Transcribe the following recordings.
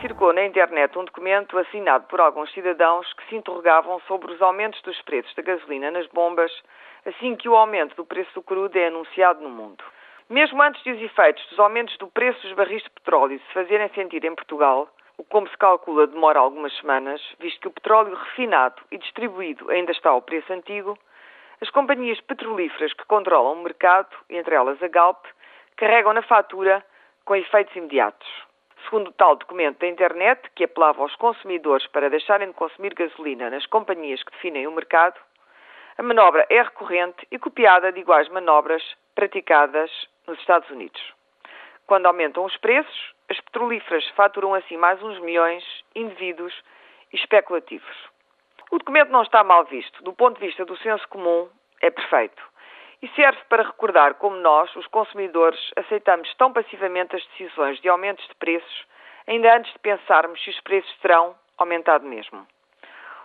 circulou na internet um documento assinado por alguns cidadãos que se interrogavam sobre os aumentos dos preços da gasolina nas bombas assim que o aumento do preço do crudo é anunciado no mundo. Mesmo antes de os efeitos dos aumentos do preço dos barris de petróleo se fazerem sentir em Portugal, o como se calcula, demora algumas semanas, visto que o petróleo refinado e distribuído ainda está ao preço antigo, as companhias petrolíferas que controlam o mercado, entre elas a Galp, carregam na fatura com efeitos imediatos. Segundo tal documento da internet, que apelava aos consumidores para deixarem de consumir gasolina nas companhias que definem o mercado, a manobra é recorrente e copiada de iguais manobras praticadas nos Estados Unidos. Quando aumentam os preços, as petrolíferas faturam assim mais uns milhões indevidos e especulativos. O documento não está mal visto. Do ponto de vista do senso comum, é perfeito. E serve para recordar como nós, os consumidores, aceitamos tão passivamente as decisões de aumentos de preços, ainda antes de pensarmos se os preços terão aumentado mesmo.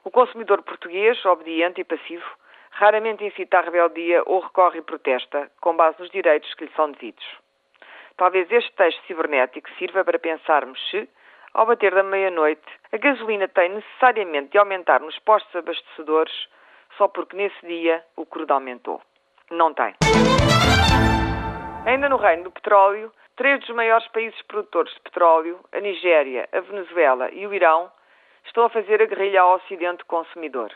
O consumidor português, obediente e passivo, raramente incita a rebeldia ou recorre e protesta, com base nos direitos que lhe são devidos. Talvez este texto cibernético sirva para pensarmos se, ao bater da meia-noite, a gasolina tem necessariamente de aumentar nos postos abastecedores só porque nesse dia o crudo aumentou. Não tem. Ainda no reino do petróleo, três dos maiores países produtores de petróleo, a Nigéria, a Venezuela e o Irão, estão a fazer a guerrilha ao Ocidente consumidor.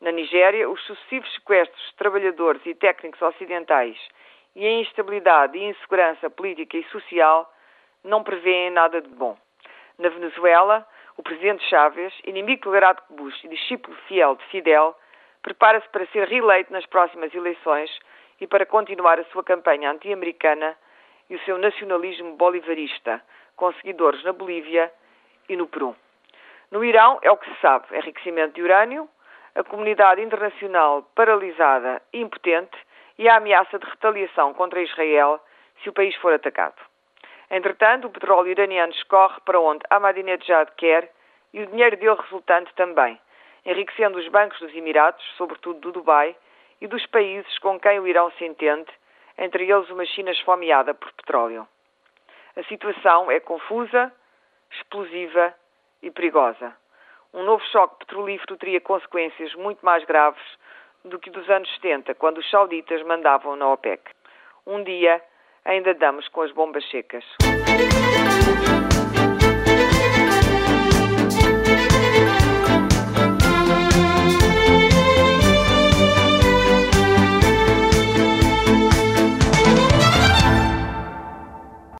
Na Nigéria, os sucessivos sequestros de trabalhadores e técnicos ocidentais e a instabilidade e insegurança política e social não prevêem nada de bom. Na Venezuela, o presidente Chávez, inimigo declarado de Bush e discípulo fiel de Fidel, prepara-se para ser reeleito nas próximas eleições e para continuar a sua campanha anti-americana e o seu nacionalismo bolivarista, com seguidores na Bolívia e no Peru. No Irão, é o que se sabe, enriquecimento de urânio, a comunidade internacional paralisada e impotente e a ameaça de retaliação contra Israel se o país for atacado. Entretanto, o petróleo iraniano escorre para onde Ahmadinejad quer e o dinheiro dele resultante também, enriquecendo os bancos dos Emirados, sobretudo do Dubai, e dos países com quem o Irão se entende, entre eles uma China esfomeada por petróleo. A situação é confusa, explosiva e perigosa um novo choque petrolífero teria consequências muito mais graves do que dos anos 70, quando os sauditas mandavam na OPEC. Um dia ainda damos com as bombas secas.